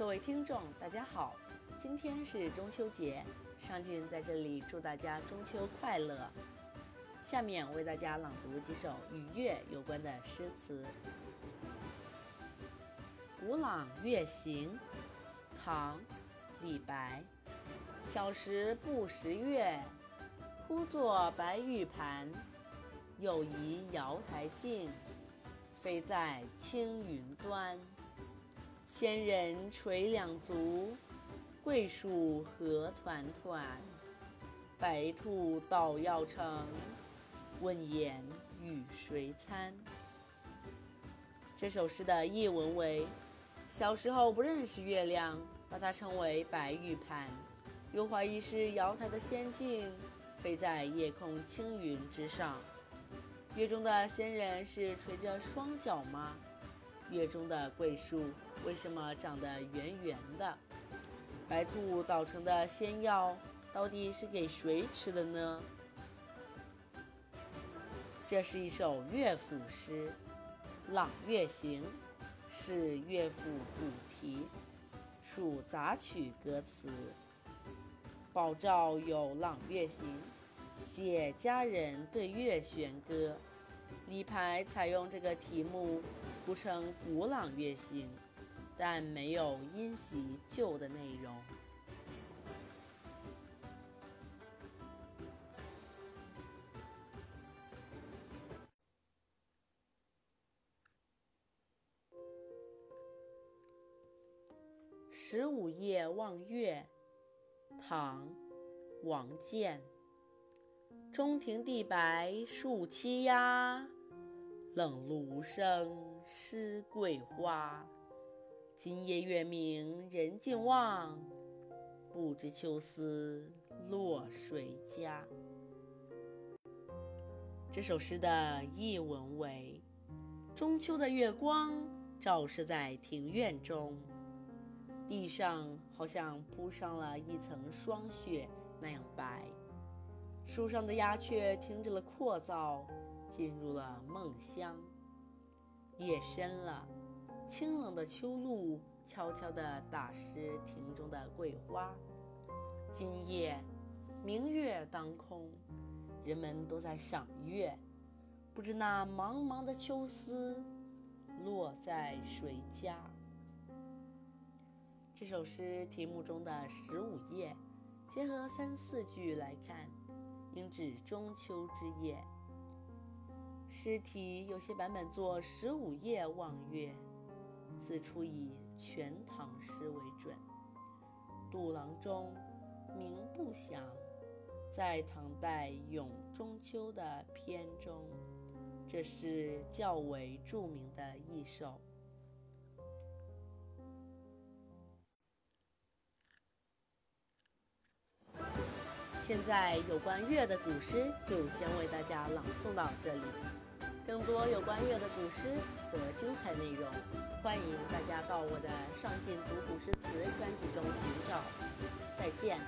各位听众，大家好！今天是中秋节，上进在这里祝大家中秋快乐。下面为大家朗读几首与月有关的诗词。《古朗月行》唐·李白。小时不识月，呼作白玉盘。又疑瑶台镜，飞在青云端。仙人垂两足，桂树何团团。白兔捣药成，问言与谁餐？这首诗的译文为：小时候不认识月亮，把它称为白玉盘，又怀疑是瑶台的仙境，飞在夜空青云之上。月中的仙人是垂着双脚吗？月中的桂树为什么长得圆圆的？白兔捣成的仙药到底是给谁吃的呢？这是一首乐府诗，《朗月行》是乐府古题，属杂曲歌词。宝照有朗月行。写佳人对月弦歌，李白采用这个题目谱成《古朗月行》，但没有因袭旧的内容。《十五夜望月》唐·王建。中庭地白树栖鸦，冷露无声湿桂花。今夜月明人尽望，不知秋思落谁家。这首诗的译文为：中秋的月光照射在庭院中，地上好像铺上了一层霜雪那样白。树上的鸦雀停止了扩噪，进入了梦乡。夜深了，清冷的秋露悄悄地打湿庭中的桂花。今夜明月当空，人们都在赏月，不知那茫茫的秋思落在谁家。这首诗题目中的十五夜，结合三四句来看。应指中秋之夜。诗题有些版本作“十五夜望月”，此处以全唐诗为准。杜郎中名不详，在唐代咏中秋的篇中，这是较为著名的一首。现在有关月的古诗就先为大家朗诵到这里。更多有关月的古诗和精彩内容，欢迎大家到我的“上进读古诗词”专辑中寻找。再见。